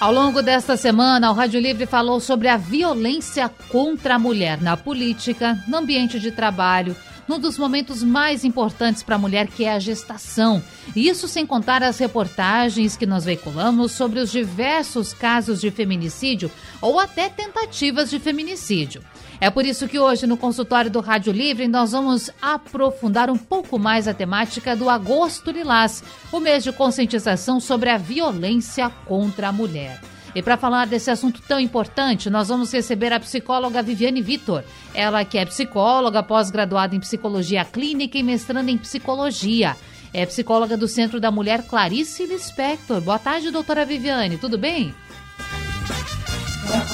Ao longo desta semana, o Rádio Livre falou sobre a violência contra a mulher na política, no ambiente de trabalho, num dos momentos mais importantes para a mulher, que é a gestação. Isso sem contar as reportagens que nós veiculamos sobre os diversos casos de feminicídio ou até tentativas de feminicídio. É por isso que hoje, no consultório do Rádio Livre, nós vamos aprofundar um pouco mais a temática do Agosto Lilás, o mês de conscientização sobre a violência contra a mulher. E para falar desse assunto tão importante, nós vamos receber a psicóloga Viviane Vitor. Ela que é psicóloga, pós-graduada em psicologia clínica e mestranda em psicologia. É psicóloga do Centro da Mulher Clarice Lispector. Boa tarde, doutora Viviane, tudo bem?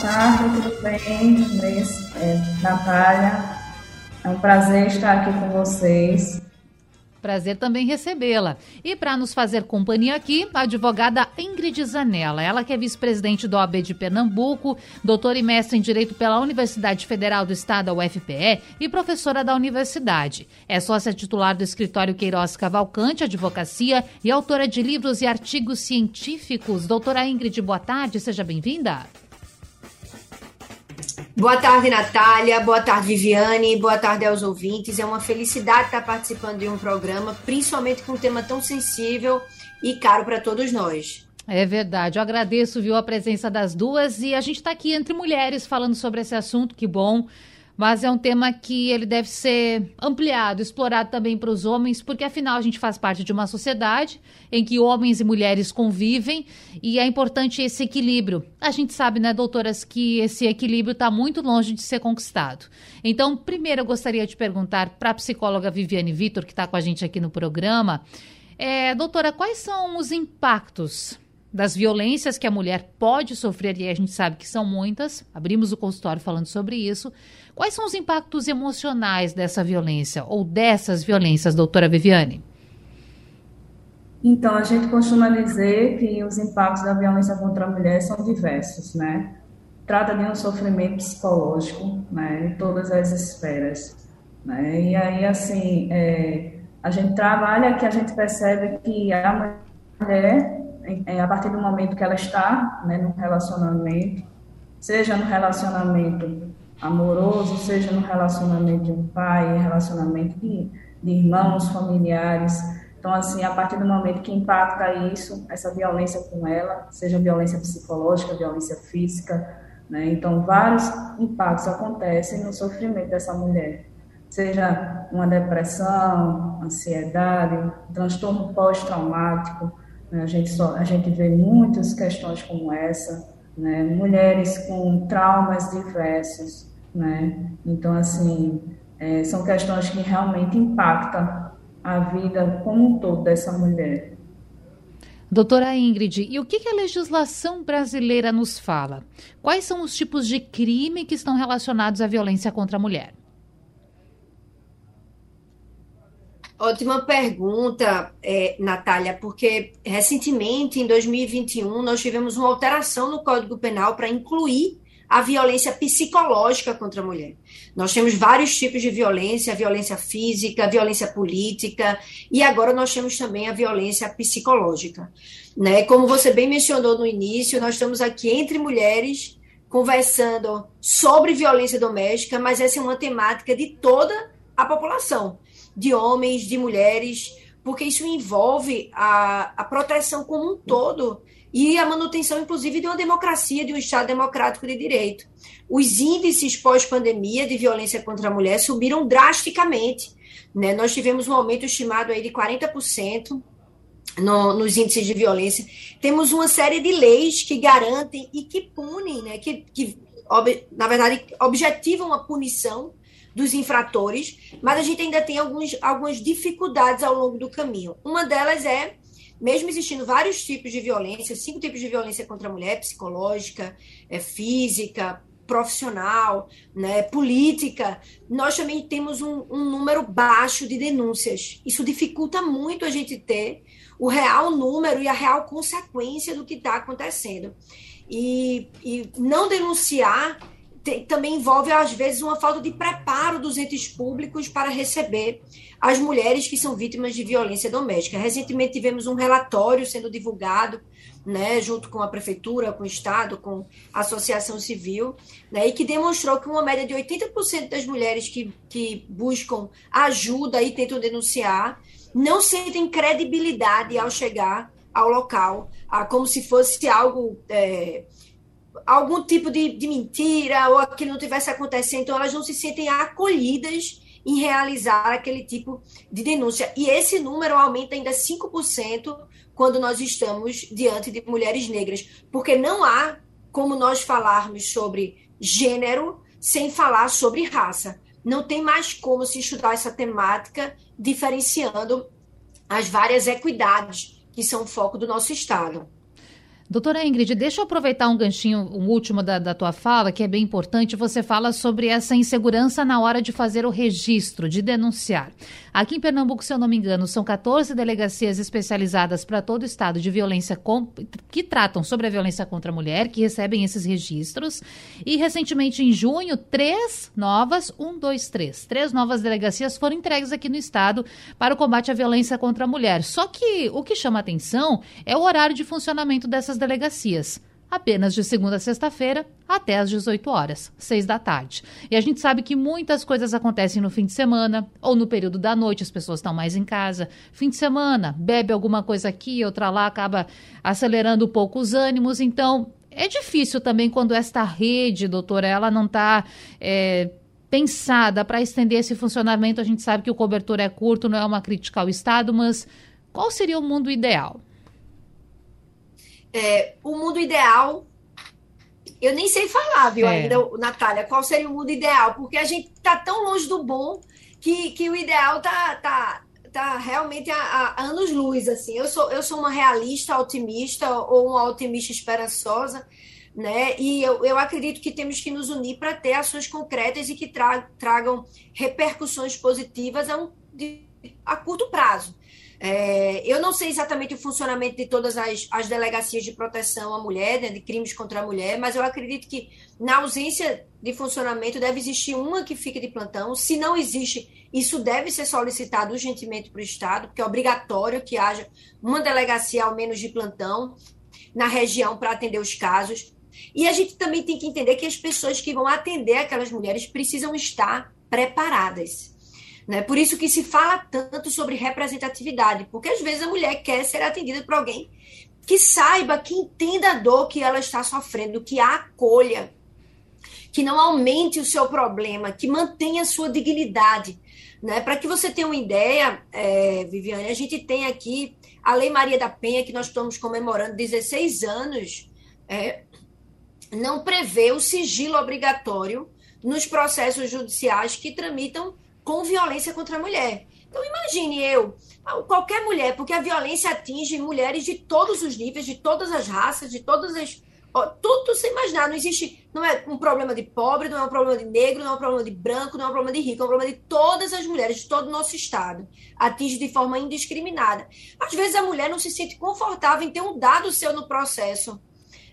Tarde, tudo bem? É, Natália, é um prazer estar aqui com vocês. Prazer também recebê-la. E para nos fazer companhia aqui, a advogada Ingrid Zanella. Ela que é vice-presidente do OAB de Pernambuco, doutora e mestre em Direito pela Universidade Federal do Estado, a UFPE, e professora da universidade. É sócia titular do escritório Queiroz Cavalcante Advocacia e autora de livros e artigos científicos. Doutora Ingrid, boa tarde, seja bem-vinda. Boa tarde, Natália. Boa tarde, Viviane. Boa tarde aos ouvintes. É uma felicidade estar participando de um programa, principalmente com um tema tão sensível e caro para todos nós. É verdade. Eu agradeço, viu, a presença das duas e a gente está aqui entre mulheres falando sobre esse assunto. Que bom mas é um tema que ele deve ser ampliado, explorado também para os homens, porque afinal a gente faz parte de uma sociedade em que homens e mulheres convivem e é importante esse equilíbrio. A gente sabe, né, doutoras, que esse equilíbrio está muito longe de ser conquistado. Então, primeiro eu gostaria de perguntar para a psicóloga Viviane Vitor, que está com a gente aqui no programa, é, doutora, quais são os impactos das violências que a mulher pode sofrer, e a gente sabe que são muitas, abrimos o consultório falando sobre isso. Quais são os impactos emocionais dessa violência ou dessas violências, doutora Viviane? Então, a gente costuma dizer que os impactos da violência contra a mulher são diversos, né? Trata de um sofrimento psicológico, né, em todas as esferas, né? E aí, assim, é, a gente trabalha que a gente percebe que a mulher é, a partir do momento que ela está né, no relacionamento, seja no relacionamento amoroso, seja no relacionamento de um pai, relacionamento de, de irmãos, familiares. Então, assim, a partir do momento que impacta isso, essa violência com ela, seja violência psicológica, violência física, né? Então, vários impactos acontecem no sofrimento dessa mulher. Seja uma depressão, ansiedade, transtorno pós-traumático? A gente, só, a gente vê muitas questões como essa, né? mulheres com traumas diversos. Né? Então, assim, é, são questões que realmente impactam a vida como um todo dessa mulher. Doutora Ingrid, e o que, que a legislação brasileira nos fala? Quais são os tipos de crime que estão relacionados à violência contra a mulher? Ótima pergunta, é, Natália, porque recentemente, em 2021, nós tivemos uma alteração no Código Penal para incluir a violência psicológica contra a mulher. Nós temos vários tipos de violência, violência física, violência política, e agora nós temos também a violência psicológica. Né? Como você bem mencionou no início, nós estamos aqui entre mulheres conversando sobre violência doméstica, mas essa é uma temática de toda a população de homens, de mulheres, porque isso envolve a, a proteção como um todo e a manutenção, inclusive, de uma democracia, de um Estado democrático de direito. Os índices pós-pandemia de violência contra a mulher subiram drasticamente. Né? Nós tivemos um aumento estimado aí de 40% no, nos índices de violência. Temos uma série de leis que garantem e que punem, né? que, que na verdade, objetivam a punição dos infratores, mas a gente ainda tem alguns, algumas dificuldades ao longo do caminho. Uma delas é, mesmo existindo vários tipos de violência, cinco tipos de violência contra a mulher, psicológica, é, física, profissional, né, política, nós também temos um, um número baixo de denúncias. Isso dificulta muito a gente ter o real número e a real consequência do que está acontecendo. E, e não denunciar tem, também envolve, às vezes, uma falta de preparo dos entes públicos para receber as mulheres que são vítimas de violência doméstica. Recentemente tivemos um relatório sendo divulgado, né, junto com a prefeitura, com o Estado, com a associação civil, né, e que demonstrou que uma média de 80% das mulheres que, que buscam ajuda e tentam denunciar não sentem credibilidade ao chegar ao local, como se fosse algo. É, algum tipo de, de mentira ou aquilo não tivesse acontecendo, então elas não se sentem acolhidas em realizar aquele tipo de denúncia. E esse número aumenta ainda 5% quando nós estamos diante de mulheres negras, porque não há como nós falarmos sobre gênero sem falar sobre raça. Não tem mais como se estudar essa temática diferenciando as várias equidades que são o foco do nosso Estado. Doutora Ingrid, deixa eu aproveitar um ganchinho, um último da, da tua fala, que é bem importante. Você fala sobre essa insegurança na hora de fazer o registro, de denunciar. Aqui em Pernambuco, se eu não me engano, são 14 delegacias especializadas para todo o estado de violência com, que tratam sobre a violência contra a mulher, que recebem esses registros. E recentemente, em junho, três novas, um, dois, três, três novas delegacias foram entregues aqui no estado para o combate à violência contra a mulher. Só que o que chama atenção é o horário de funcionamento dessas essas delegacias, apenas de segunda a sexta-feira até às 18 horas, 6 da tarde. E a gente sabe que muitas coisas acontecem no fim de semana ou no período da noite, as pessoas estão mais em casa. Fim de semana, bebe alguma coisa aqui, outra lá, acaba acelerando um pouco os ânimos. Então, é difícil também quando esta rede, doutora, ela não está. É, pensada para estender esse funcionamento. A gente sabe que o cobertor é curto, não é uma crítica ao Estado, mas qual seria o mundo ideal? É, o mundo ideal. Eu nem sei falar, viu, é. ainda, Natália, qual seria o mundo ideal, porque a gente está tão longe do bom que, que o ideal tá, tá, tá realmente a, a anos-luz, assim. Eu sou, eu sou uma realista otimista ou uma otimista esperançosa, né? E eu, eu acredito que temos que nos unir para ter ações concretas e que tra, tragam repercussões positivas a, um, de, a curto prazo. É, eu não sei exatamente o funcionamento de todas as, as delegacias de proteção à mulher, né, de crimes contra a mulher, mas eu acredito que, na ausência de funcionamento, deve existir uma que fique de plantão. Se não existe, isso deve ser solicitado urgentemente para o Estado, porque é obrigatório que haja uma delegacia, ao menos, de plantão na região para atender os casos. E a gente também tem que entender que as pessoas que vão atender aquelas mulheres precisam estar preparadas né? Por isso que se fala tanto sobre representatividade, porque às vezes a mulher quer ser atendida por alguém que saiba, que entenda a dor que ela está sofrendo, que a acolha, que não aumente o seu problema, que mantenha a sua dignidade. Né? Para que você tenha uma ideia, é, Viviane, a gente tem aqui a Lei Maria da Penha, que nós estamos comemorando 16 anos, é, não prevê o sigilo obrigatório nos processos judiciais que tramitam com violência contra a mulher. Então, imagine eu, qualquer mulher, porque a violência atinge mulheres de todos os níveis, de todas as raças, de todas as. Tudo sem imaginar, não existe. Não é um problema de pobre, não é um problema de negro, não é um problema de branco, não é um problema de rico, é um problema de todas as mulheres, de todo o nosso Estado. Atinge de forma indiscriminada. Às vezes a mulher não se sente confortável em ter um dado seu no processo.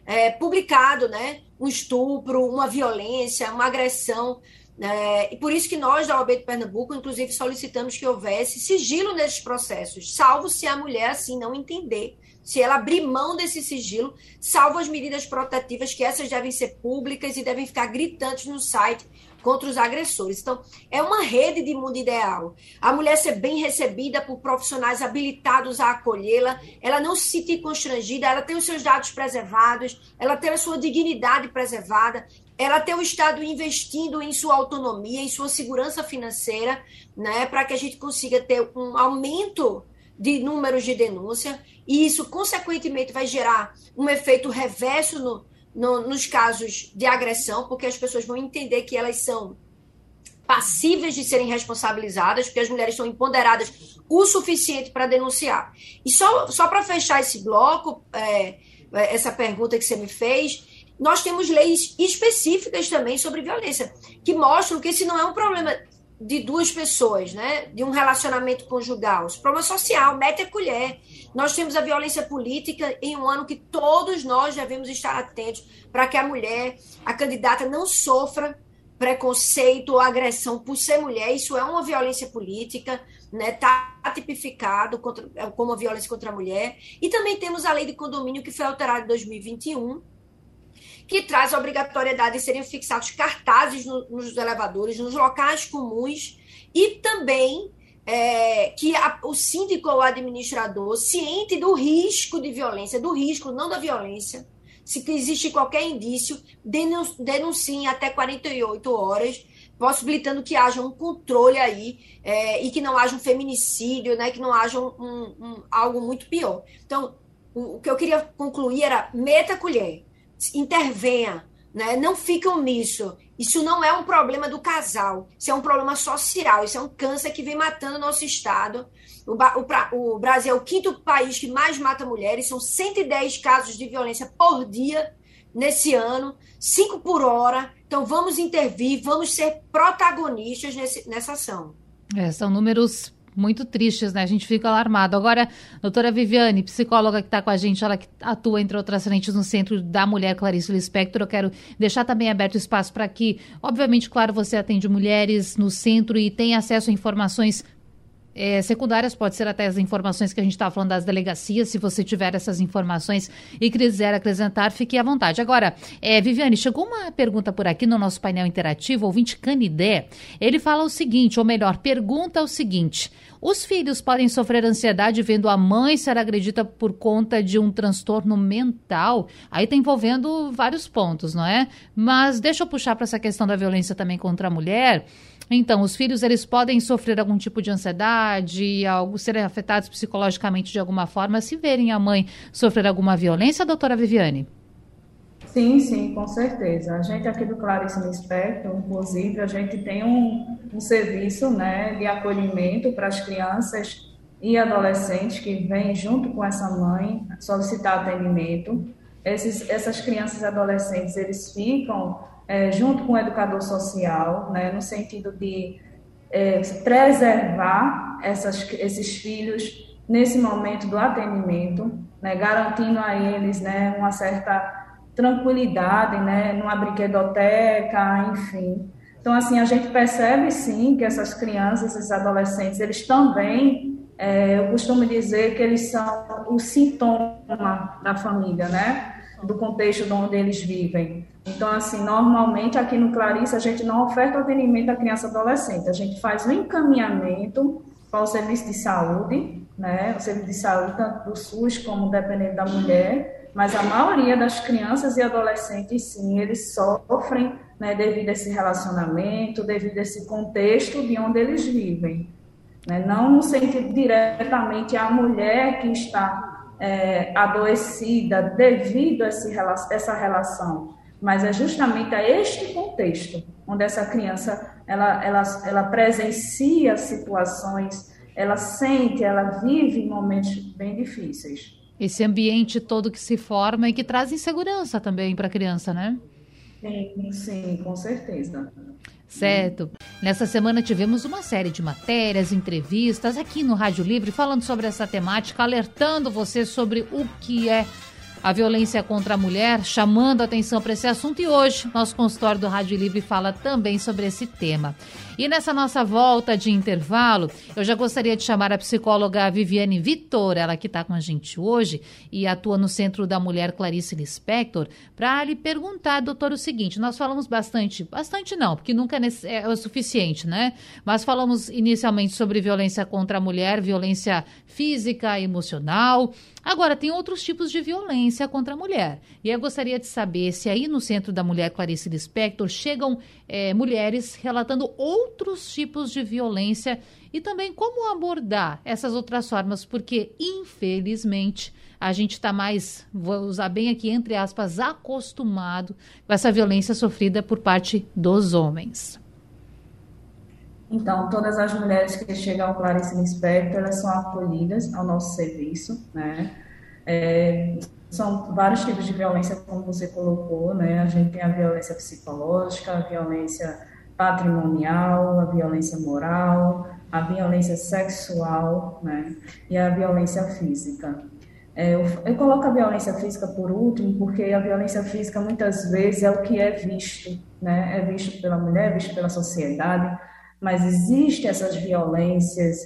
É, publicado, né? Um estupro, uma violência, uma agressão. É, e por isso que nós, da OAB de Pernambuco, inclusive, solicitamos que houvesse sigilo nesses processos, salvo se a mulher assim não entender, se ela abrir mão desse sigilo, salvo as medidas protetivas, que essas devem ser públicas e devem ficar gritantes no site contra os agressores. Então, é uma rede de mundo ideal. A mulher ser bem recebida por profissionais habilitados a acolhê-la, ela não se sentir constrangida, ela ter os seus dados preservados, ela ter a sua dignidade preservada, ela ter o Estado investindo em sua autonomia, em sua segurança financeira, né, para que a gente consiga ter um aumento de números de denúncia, e isso, consequentemente, vai gerar um efeito reverso no, no, nos casos de agressão, porque as pessoas vão entender que elas são passíveis de serem responsabilizadas, porque as mulheres estão empoderadas o suficiente para denunciar. E só, só para fechar esse bloco, é, essa pergunta que você me fez, nós temos leis específicas também sobre violência, que mostram que esse não é um problema de duas pessoas, né? De um relacionamento conjugal. Esse problema social, mete a colher. Nós temos a violência política em um ano que todos nós devemos estar atentos para que a mulher, a candidata, não sofra preconceito ou agressão por ser mulher. Isso é uma violência política, né? Está tipificado contra, como violência contra a mulher. E também temos a lei de condomínio que foi alterada em 2021 que traz a obrigatoriedade de serem fixados cartazes no, nos elevadores, nos locais comuns, e também é, que a, o síndico ou administrador, ciente do risco de violência, do risco, não da violência, se existe qualquer indício, denuncie até 48 horas, possibilitando que haja um controle aí é, e que não haja um feminicídio, né, que não haja um, um, um, algo muito pior. Então, o, o que eu queria concluir era meta colher intervenha, né? não ficam nisso. Isso não é um problema do casal, isso é um problema social, isso é um câncer que vem matando o nosso Estado. O, o, o Brasil é o quinto país que mais mata mulheres, são 110 casos de violência por dia nesse ano, cinco por hora. Então vamos intervir, vamos ser protagonistas nesse, nessa ação. É, são números muito tristes, né? A gente fica alarmado. Agora, doutora Viviane, psicóloga que está com a gente, ela que atua, entre outras frentes, no Centro da Mulher Clarice Lispector, eu quero deixar também aberto espaço para que, obviamente, claro, você atende mulheres no centro e tem acesso a informações é, secundárias, pode ser até as informações que a gente estava falando das delegacias, se você tiver essas informações e quiser acrescentar, fique à vontade. Agora, é, Viviane, chegou uma pergunta por aqui no nosso painel interativo, ouvinte Canidé, ele fala o seguinte, ou melhor, pergunta o seguinte, os filhos podem sofrer ansiedade vendo a mãe ser agredida por conta de um transtorno mental? Aí está envolvendo vários pontos, não é? Mas deixa eu puxar para essa questão da violência também contra a mulher, então, os filhos eles podem sofrer algum tipo de ansiedade, algo serem afetados psicologicamente de alguma forma, se verem a mãe sofrer alguma violência, doutora Viviane? Sim, sim, com certeza. A gente aqui do Clarice no Espectro, inclusive, a gente tem um, um serviço né, de acolhimento para as crianças e adolescentes que vêm junto com essa mãe solicitar atendimento. Esses, essas crianças e adolescentes, eles ficam é, junto com o educador social, né, no sentido de é, preservar essas, esses filhos nesse momento do atendimento, né, garantindo a eles né, uma certa tranquilidade, né, numa brinquedoteca, enfim. Então, assim, a gente percebe sim que essas crianças, esses adolescentes, eles também, é, eu costumo dizer que eles são o sintoma da família, né? do contexto de onde eles vivem. Então, assim, normalmente aqui no Clarice a gente não oferta atendimento à criança adolescente, a gente faz um encaminhamento para o serviço de saúde, né? O serviço de saúde, tanto do SUS como dependendo da mulher, mas a maioria das crianças e adolescentes, sim, eles sofrem né, devido a esse relacionamento, devido a esse contexto de onde eles vivem. Né? Não no sentido diretamente a mulher que está é, adoecida devido a esse, essa relação, mas é justamente a este contexto onde essa criança ela, ela, ela presencia situações, ela sente, ela vive momentos bem difíceis. Esse ambiente todo que se forma e que traz insegurança também para a criança, né? Sim, sim, com certeza. Certo. Nessa semana tivemos uma série de matérias, entrevistas aqui no Rádio Livre falando sobre essa temática, alertando você sobre o que é a violência contra a mulher, chamando a atenção para esse assunto e hoje nosso consultório do Rádio Livre fala também sobre esse tema. E nessa nossa volta de intervalo, eu já gostaria de chamar a psicóloga Viviane Vitor, ela que está com a gente hoje e atua no Centro da Mulher Clarice Lispector, para lhe perguntar, doutor, o seguinte: nós falamos bastante, bastante não, porque nunca é, é o suficiente, né? Mas falamos inicialmente sobre violência contra a mulher, violência física, emocional. Agora, tem outros tipos de violência contra a mulher. E eu gostaria de saber se aí no Centro da Mulher Clarice Lispector chegam é, mulheres relatando outros tipos de violência e também como abordar essas outras formas, porque, infelizmente, a gente está mais, vou usar bem aqui, entre aspas, acostumado com essa violência sofrida por parte dos homens. Então, todas as mulheres que chegam ao Clarice Lispector, elas são acolhidas ao nosso serviço, né? É, são vários tipos de violência, como você colocou, né? A gente tem a violência psicológica, a violência patrimonial, a violência moral, a violência sexual, né? E a violência física. É, eu, eu, coloco a violência física por último, porque a violência física muitas vezes é o que é visto, né? É visto pela mulher, é visto pela sociedade, mas existem essas violências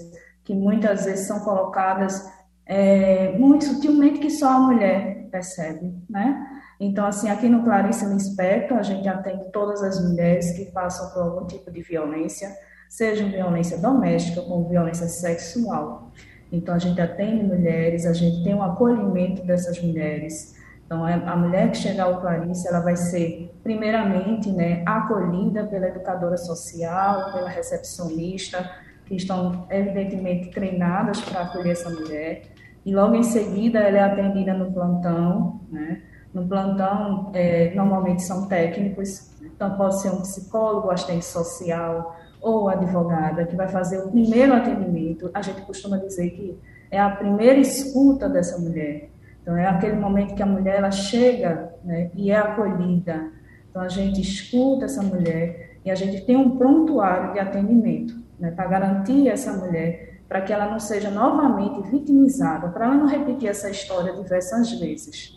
que muitas vezes são colocadas é, muito sutilmente que só a mulher percebe, né? Então, assim, aqui no Clarice Lispector, a gente atende todas as mulheres que passam por algum tipo de violência, seja violência doméstica como violência sexual. Então, a gente atende mulheres, a gente tem um acolhimento dessas mulheres. Então, é, a mulher que chegar ao Clarice, ela vai ser, primeiramente, né, acolhida pela educadora social, pela recepcionista, que estão, evidentemente, treinadas para acolher essa mulher. E logo em seguida, ela é atendida no plantão, né? No plantão, é, normalmente são técnicos, então pode ser um psicólogo, assistente social, ou advogada que vai fazer o primeiro atendimento, a gente costuma dizer que é a primeira escuta dessa mulher. Então, é aquele momento que a mulher ela chega né, e é acolhida. Então, a gente escuta essa mulher e a gente tem um prontuário de atendimento né, para garantir essa mulher, para que ela não seja novamente vitimizada, para ela não repetir essa história diversas vezes.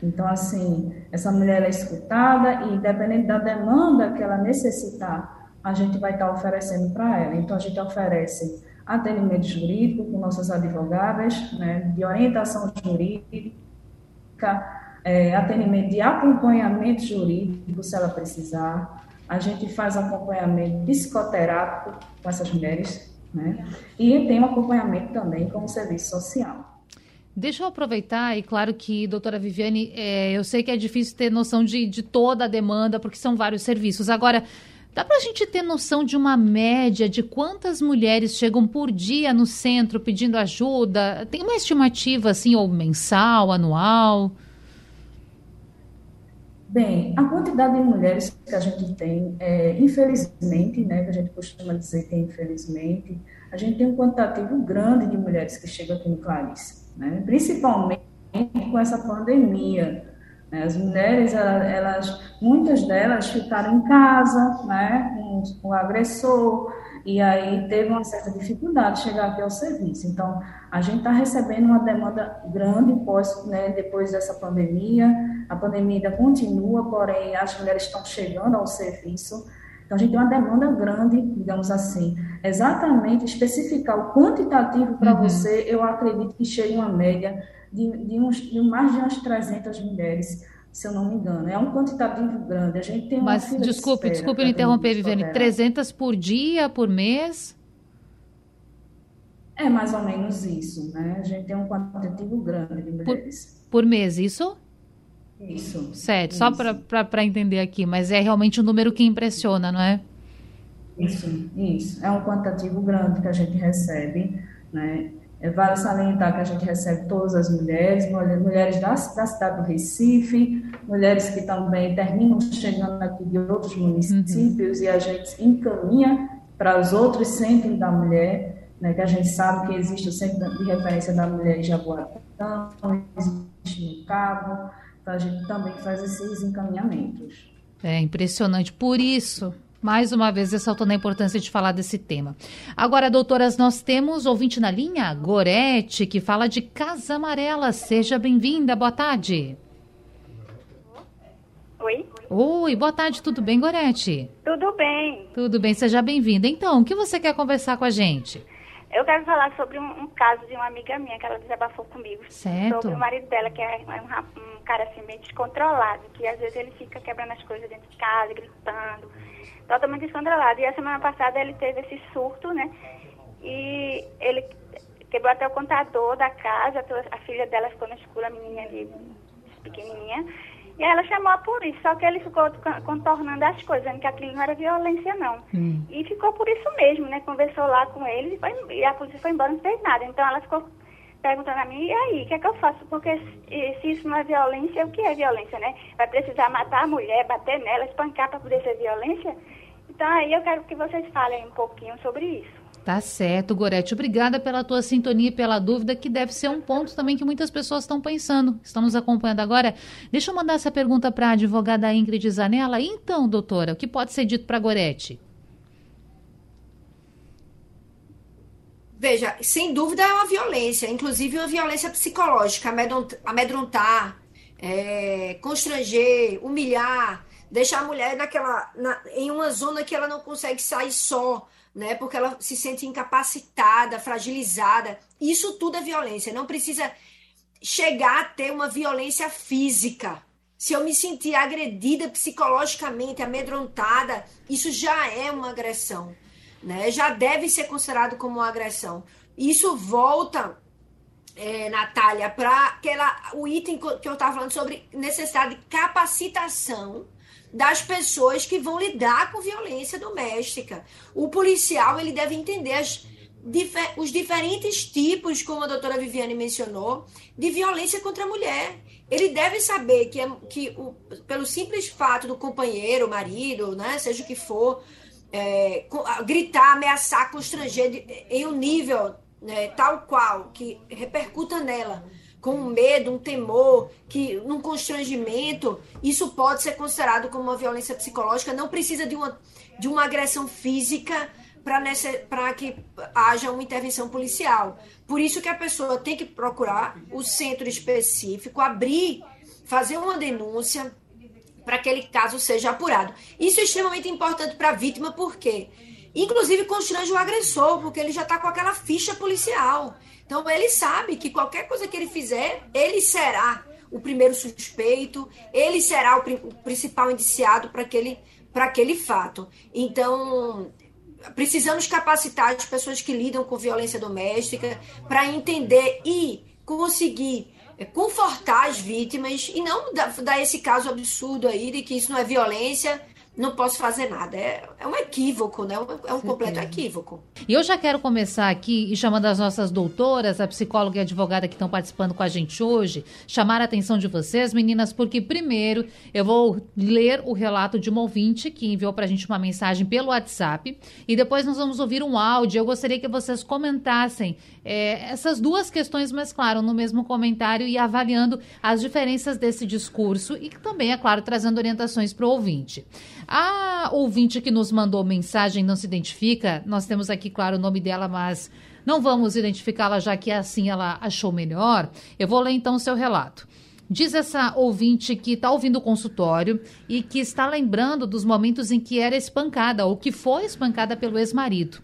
Então, assim, essa mulher é escutada e, independente da demanda que ela necessitar, a gente vai estar oferecendo para ela. Então, a gente oferece atendimento jurídico com nossas advogadas, né, de orientação jurídica, é, atendimento de acompanhamento jurídico, se ela precisar. A gente faz acompanhamento psicoterápico com essas mulheres, né, e tem um acompanhamento também com o serviço social. Deixa eu aproveitar, e claro que, doutora Viviane, é, eu sei que é difícil ter noção de, de toda a demanda, porque são vários serviços. Agora, Dá para a gente ter noção de uma média de quantas mulheres chegam por dia no centro pedindo ajuda? Tem uma estimativa assim, ou mensal, anual? Bem, a quantidade de mulheres que a gente tem, é, infelizmente, né, que a gente costuma dizer que é infelizmente, a gente tem um quantitativo grande de mulheres que chegam aqui no Clarice, né, principalmente com essa pandemia. Né? As mulheres, elas, muitas delas ficaram em casa, né, com, o agressor, e aí teve uma certa dificuldade de chegar aqui ao serviço. Então, a gente está recebendo uma demanda grande pós, né, depois dessa pandemia. A pandemia ainda continua, porém as mulheres estão chegando ao serviço. Então, a gente tem uma demanda grande, digamos assim. Exatamente especificar o quantitativo para uhum. você, eu acredito que chegue uma média de, de, uns, de mais de umas 300 mulheres, se eu não me engano. É um quantitativo grande. A gente tem Mas, desculpe, de desculpe me interromper, Viviane. 300 por dia, por mês? É mais ou menos isso, né? A gente tem um quantitativo grande de mulheres. Por, por mês, isso? Isso. Certo, isso. só para entender aqui, mas é realmente um número que impressiona, não é? Isso, isso. É um quantitativo grande que a gente recebe, né? É, vale salientar que a gente recebe todas as mulheres, mulheres da, da cidade do Recife, mulheres que também terminam chegando aqui de outros municípios uhum. e a gente encaminha para os outros centros da mulher, né, que a gente sabe que existe o centro de referência da mulher em Jaboatão, existe no Cabo, a gente também faz esses encaminhamentos. É impressionante. Por isso, mais uma vez ressaltando a importância de falar desse tema. Agora, doutoras, nós temos ouvinte na linha, Gorete, que fala de Casa Amarela. Seja bem-vinda, boa tarde. Oi. Oi, boa tarde, tudo bem, Gorete? Tudo bem. Tudo bem, seja bem-vinda. Então, o que você quer conversar com a gente? Eu quero falar sobre um, um, caso de uma amiga minha que ela desabafou comigo. Certo. Sobre o marido dela, que é um, um cara assim meio descontrolado, que às vezes ele fica quebrando as coisas dentro de casa, gritando totalmente descontrolado. E a semana passada ele teve esse surto, né? E ele quebrou até o contador da casa, a filha dela ficou no escuro, a menininha de pequenininha. E ela chamou a polícia, só que ele ficou contornando as coisas, dizendo que aquilo não era violência, não. Hum. E ficou por isso mesmo, né? Conversou lá com ele e, foi, e, a polícia foi embora, não fez nada. Então ela ficou perguntando a mim, e aí, o que é que eu faço? Porque se, se isso não é violência, o que é violência, né? Vai precisar matar a mulher, bater nela, espancar para poder ser violência? Então aí eu quero que vocês falem um pouquinho sobre isso. Tá certo, Gorete. Obrigada pela tua sintonia e pela dúvida, que deve ser um ponto também que muitas pessoas estão pensando, estão nos acompanhando agora. Deixa eu mandar essa pergunta para a advogada Ingrid Zanella. Então, doutora, o que pode ser dito para Gorete? Veja, sem dúvida é uma violência, inclusive uma violência psicológica, amedrontar, é, constranger, humilhar, deixar a mulher naquela, na, em uma zona que ela não consegue sair só né? Porque ela se sente incapacitada, fragilizada. Isso tudo é violência. Não precisa chegar a ter uma violência física. Se eu me sentir agredida psicologicamente, amedrontada, isso já é uma agressão, né? Já deve ser considerado como uma agressão. Isso volta, é, Natália, para o item que eu estava falando sobre necessidade de capacitação das pessoas que vão lidar com violência doméstica. O policial ele deve entender as, os diferentes tipos, como a doutora Viviane mencionou, de violência contra a mulher. Ele deve saber que, é, que o, pelo simples fato do companheiro, marido, né, seja o que for, é, gritar, ameaçar, constranger de, em um nível né, tal qual que repercuta nela com um medo, um temor, que num constrangimento, isso pode ser considerado como uma violência psicológica, não precisa de uma, de uma agressão física para que haja uma intervenção policial. Por isso que a pessoa tem que procurar o centro específico, abrir, fazer uma denúncia para que aquele caso seja apurado. Isso é extremamente importante para a vítima, porque inclusive constrange o agressor, porque ele já está com aquela ficha policial. Então ele sabe que qualquer coisa que ele fizer, ele será o primeiro suspeito, ele será o, o principal indiciado para aquele, aquele fato. Então, precisamos capacitar as pessoas que lidam com violência doméstica para entender e conseguir é, confortar as vítimas e não dar esse caso absurdo aí de que isso não é violência, não posso fazer nada. É, é um equívoco, né? É um completo equívoco. E eu já quero começar aqui e chamando as nossas doutoras, a psicóloga e a advogada que estão participando com a gente hoje, chamar a atenção de vocês, meninas, porque primeiro eu vou ler o relato de uma ouvinte que enviou para a gente uma mensagem pelo WhatsApp e depois nós vamos ouvir um áudio. Eu gostaria que vocês comentassem é, essas duas questões, mas claro, no mesmo comentário e avaliando as diferenças desse discurso e também, é claro, trazendo orientações para o ouvinte. A ouvinte que nos mandou mensagem não se identifica, nós temos aqui, claro, o nome dela, mas não vamos identificá-la, já que assim ela achou melhor. Eu vou ler então o seu relato. Diz essa ouvinte que está ouvindo o consultório e que está lembrando dos momentos em que era espancada ou que foi espancada pelo ex-marido.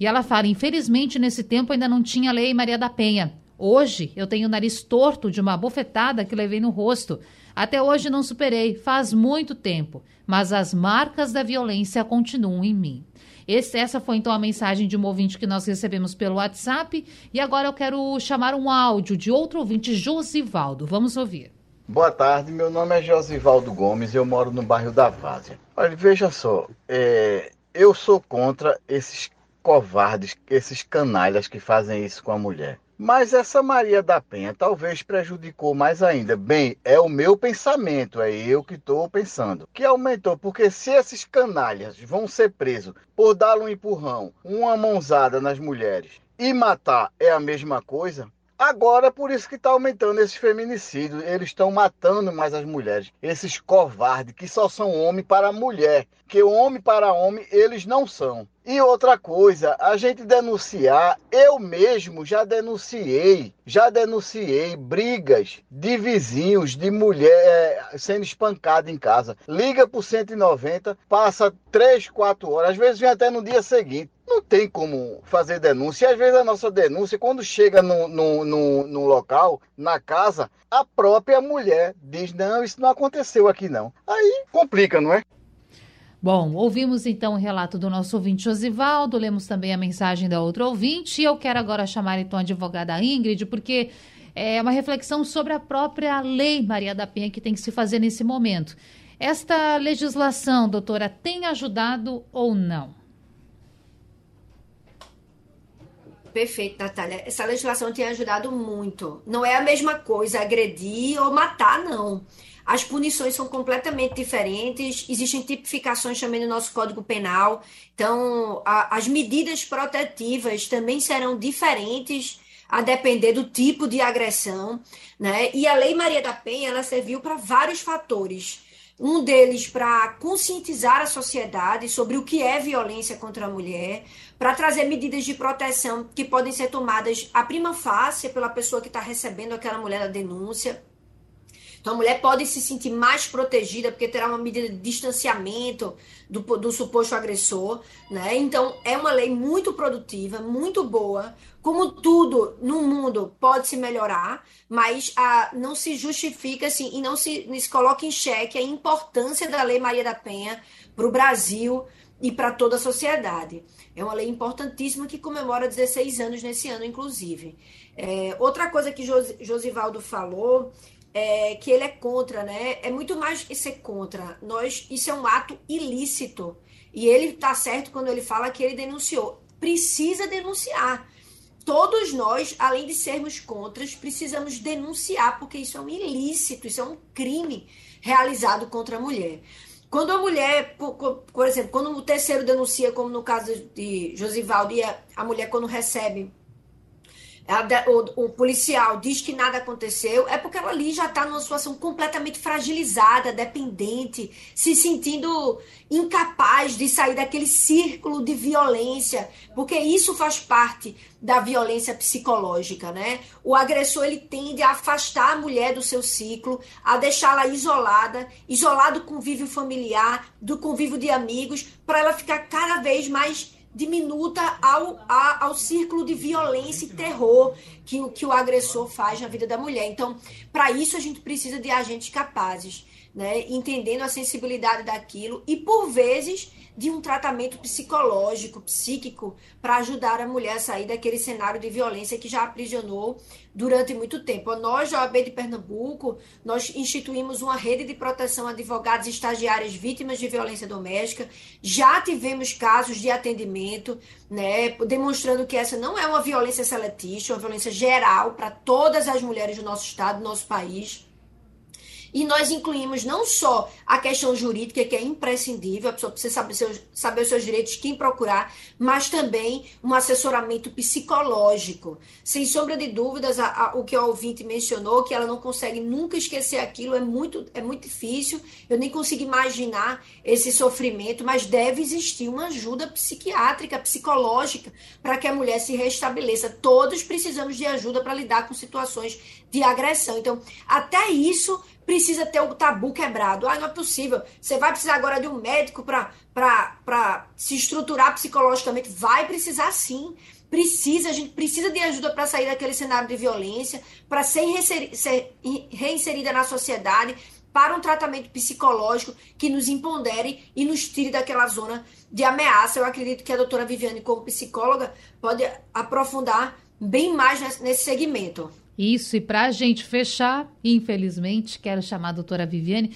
E ela fala: infelizmente, nesse tempo ainda não tinha lei Maria da Penha. Hoje eu tenho o nariz torto de uma bofetada que levei no rosto. Até hoje não superei, faz muito tempo, mas as marcas da violência continuam em mim. Esse, essa foi então a mensagem de um ouvinte que nós recebemos pelo WhatsApp. E agora eu quero chamar um áudio de outro ouvinte, Josivaldo. Vamos ouvir. Boa tarde, meu nome é Josivaldo Gomes, eu moro no bairro da Várzea. Olha, veja só, é, eu sou contra esses covardes, esses canalhas que fazem isso com a mulher. Mas essa Maria da Penha talvez prejudicou mais ainda. Bem, é o meu pensamento, é eu que estou pensando. Que aumentou, porque se esses canalhas vão ser presos por dar um empurrão, uma mãozada nas mulheres e matar é a mesma coisa, Agora, por isso que está aumentando esses feminicídios. Eles estão matando mais as mulheres. Esses covardes que só são homem para mulher. Que homem para homem eles não são. E outra coisa, a gente denunciar, eu mesmo já denunciei, já denunciei brigas de vizinhos, de mulher é, sendo espancada em casa. Liga pro 190, passa 3, 4 horas, às vezes vem até no dia seguinte. Não tem como fazer denúncia. E às vezes a nossa denúncia, quando chega no, no, no, no local, na casa, a própria mulher diz: Não, isso não aconteceu aqui não. Aí complica, não é? Bom, ouvimos então o relato do nosso ouvinte Josivaldo, lemos também a mensagem da outra ouvinte, e eu quero agora chamar então a advogada Ingrid, porque é uma reflexão sobre a própria lei Maria da Penha que tem que se fazer nesse momento. Esta legislação, doutora, tem ajudado ou não? perfeito, Natália. Essa legislação tem ajudado muito. Não é a mesma coisa agredir ou matar, não. As punições são completamente diferentes, existem tipificações também no nosso Código Penal. Então, a, as medidas protetivas também serão diferentes a depender do tipo de agressão, né? E a Lei Maria da Penha, ela serviu para vários fatores. Um deles para conscientizar a sociedade sobre o que é violência contra a mulher, para trazer medidas de proteção que podem ser tomadas a prima facie pela pessoa que está recebendo aquela mulher a denúncia. Então a mulher pode se sentir mais protegida porque terá uma medida de distanciamento do, do suposto agressor, né? Então é uma lei muito produtiva, muito boa, como tudo no mundo pode se melhorar, mas ah, não se justifica assim e não se, se coloca em xeque a importância da Lei Maria da Penha para o Brasil e para toda a sociedade. É uma lei importantíssima que comemora 16 anos nesse ano, inclusive. É, outra coisa que Jos, Josivaldo falou é que ele é contra, né? É muito mais que ser contra. Nós, isso é um ato ilícito. E ele está certo quando ele fala que ele denunciou. Precisa denunciar todos nós, além de sermos contras, precisamos denunciar, porque isso é um ilícito, isso é um crime realizado contra a mulher. Quando a mulher, por, por exemplo, quando o terceiro denuncia, como no caso de Josivaldo, e a, a mulher quando recebe o, o, policial diz que nada aconteceu, é porque ela ali já está numa situação completamente fragilizada, dependente, se sentindo incapaz de sair daquele círculo de violência, porque isso faz parte da violência psicológica, né? O agressor ele tende a afastar a mulher do seu ciclo, a deixá-la isolada, isolado do convívio familiar, do convívio de amigos, para ela ficar cada vez mais diminuta ao, a, ao círculo de violência e terror que, que o agressor faz na vida da mulher. Então, para isso, a gente precisa de agentes capazes, né? entendendo a sensibilidade daquilo e, por vezes, de um tratamento psicológico, psíquico, para ajudar a mulher a sair daquele cenário de violência que já aprisionou durante muito tempo. Nós, da OAB de Pernambuco, nós instituímos uma rede de proteção a advogados e estagiárias vítimas de violência doméstica. Já tivemos casos de atendimento, né, demonstrando que essa não é uma violência seletista, é uma violência geral para todas as mulheres do nosso estado, do nosso país. E nós incluímos não só a questão jurídica, que é imprescindível, a pessoa precisa saber, seus, saber os seus direitos, quem procurar, mas também um assessoramento psicológico. Sem sombra de dúvidas, a, a, o que o ouvinte mencionou, que ela não consegue nunca esquecer aquilo, é muito, é muito difícil. Eu nem consigo imaginar esse sofrimento, mas deve existir uma ajuda psiquiátrica, psicológica, para que a mulher se restabeleça. Todos precisamos de ajuda para lidar com situações de agressão. Então, até isso precisa ter o tabu quebrado. Ah, não é possível. Você vai precisar agora de um médico para se estruturar psicologicamente. Vai precisar sim. Precisa, a gente precisa de ajuda para sair daquele cenário de violência, para ser, ser reinserida na sociedade, para um tratamento psicológico que nos empodere e nos tire daquela zona de ameaça. Eu acredito que a doutora Viviane, como psicóloga, pode aprofundar bem mais nesse segmento. Isso, e para a gente fechar, infelizmente, quero chamar a doutora Viviane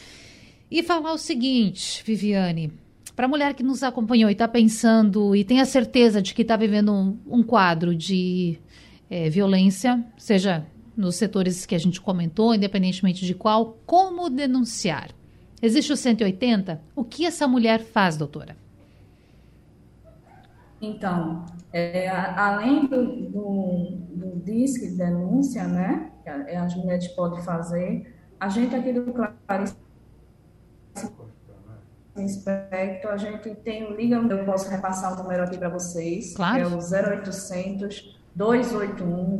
e falar o seguinte, Viviane, para a mulher que nos acompanhou e está pensando e tem a certeza de que está vivendo um, um, quadro de é, violência, seja nos setores que a gente comentou, independentemente de qual, como denunciar? Existe o 180? O que essa mulher faz, doutora? Então, é, além do, do, do disque de denúncia, né, que as mulheres podem fazer, a gente aqui do Clarice Inspecto, a gente tem o Liga, eu posso repassar o número aqui para vocês, claro. que é o 0800 281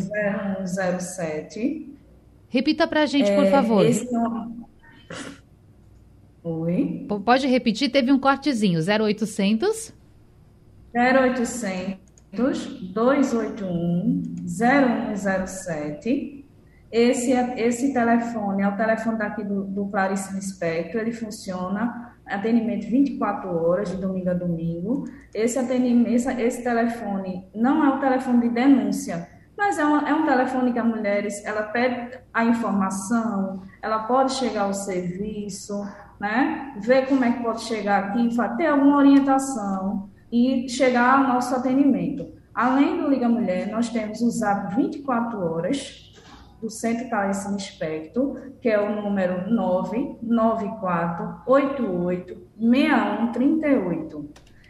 0107. Repita para a gente, por é, favor. Esse nome... Oi? Pode repetir, teve um cortezinho, 0800 0800 281 0107. Esse, é, esse telefone é o telefone daqui do, do Clarice ele funciona atendimento 24 horas, de domingo a domingo. Esse atendimento, esse, telefone não é um telefone de denúncia, mas é, uma, é um telefone que a mulheres, ela pede a informação, ela pode chegar ao serviço, né? Ver como é que pode chegar aqui, ter alguma orientação e chegar ao nosso atendimento. Além do Liga Mulher, nós temos o Zap 24 horas, do Centro Clarice Espectro, que é o número 994886138.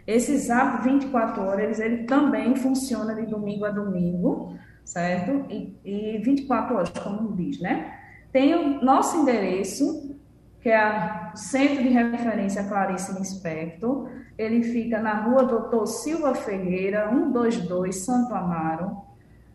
Esse Zap 24 horas, ele também funciona de domingo a domingo, certo? E, e 24 horas, como diz, né? Tem o nosso endereço, que é o Centro de Referência Clarice Lispector. Ele fica na rua Doutor Silva Ferreira, 122, Santo Amaro.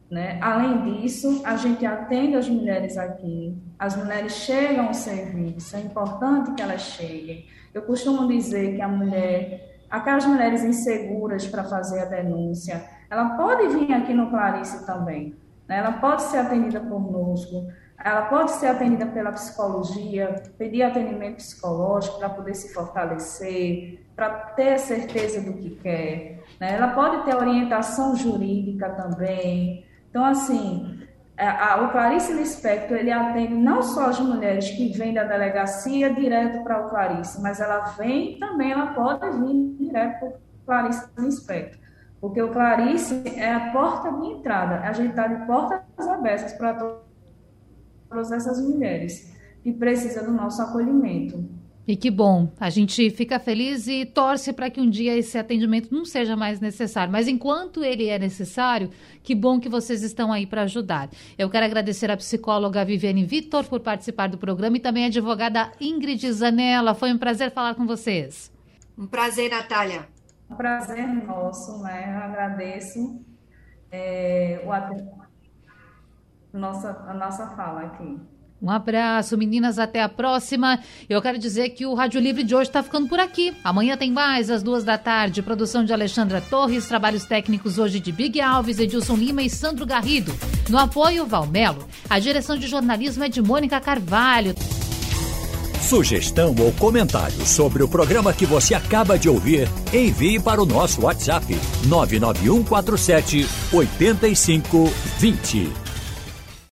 Né? Além disso, a gente atende as mulheres aqui, as mulheres chegam ao serviço, é importante que elas cheguem. Eu costumo dizer que a mulher, aquelas mulheres inseguras para fazer a denúncia, ela pode vir aqui no Clarice também, né? ela pode ser atendida conosco, ela pode ser atendida pela psicologia, pedir atendimento psicológico para poder se fortalecer, para ter certeza do que quer. Né? Ela pode ter orientação jurídica também. Então, assim, a, a, o Clarice Lispector, ele atende não só as mulheres que vêm da delegacia direto para o Clarice, mas ela vem também, ela pode vir direto para o Clarice Lispector. Porque o Clarice é a porta de entrada. A gente está de portas abertas para todos todas essas mulheres que precisam do nosso acolhimento. E que bom, a gente fica feliz e torce para que um dia esse atendimento não seja mais necessário. Mas enquanto ele é necessário, que bom que vocês estão aí para ajudar. Eu quero agradecer à psicóloga Viviane Vitor por participar do programa e também à advogada Ingrid Zanella. Foi um prazer falar com vocês. Um prazer, Natália. Um prazer nosso, né? Eu agradeço é, o atendimento nossa, a nossa fala aqui. Um abraço, meninas. Até a próxima. Eu quero dizer que o Rádio Livre de hoje está ficando por aqui. Amanhã tem mais, às duas da tarde. Produção de Alexandra Torres. Trabalhos técnicos hoje de Big Alves, Edilson Lima e Sandro Garrido. No apoio, Valmelo. A direção de jornalismo é de Mônica Carvalho. Sugestão ou comentário sobre o programa que você acaba de ouvir, envie para o nosso WhatsApp 99147 8520.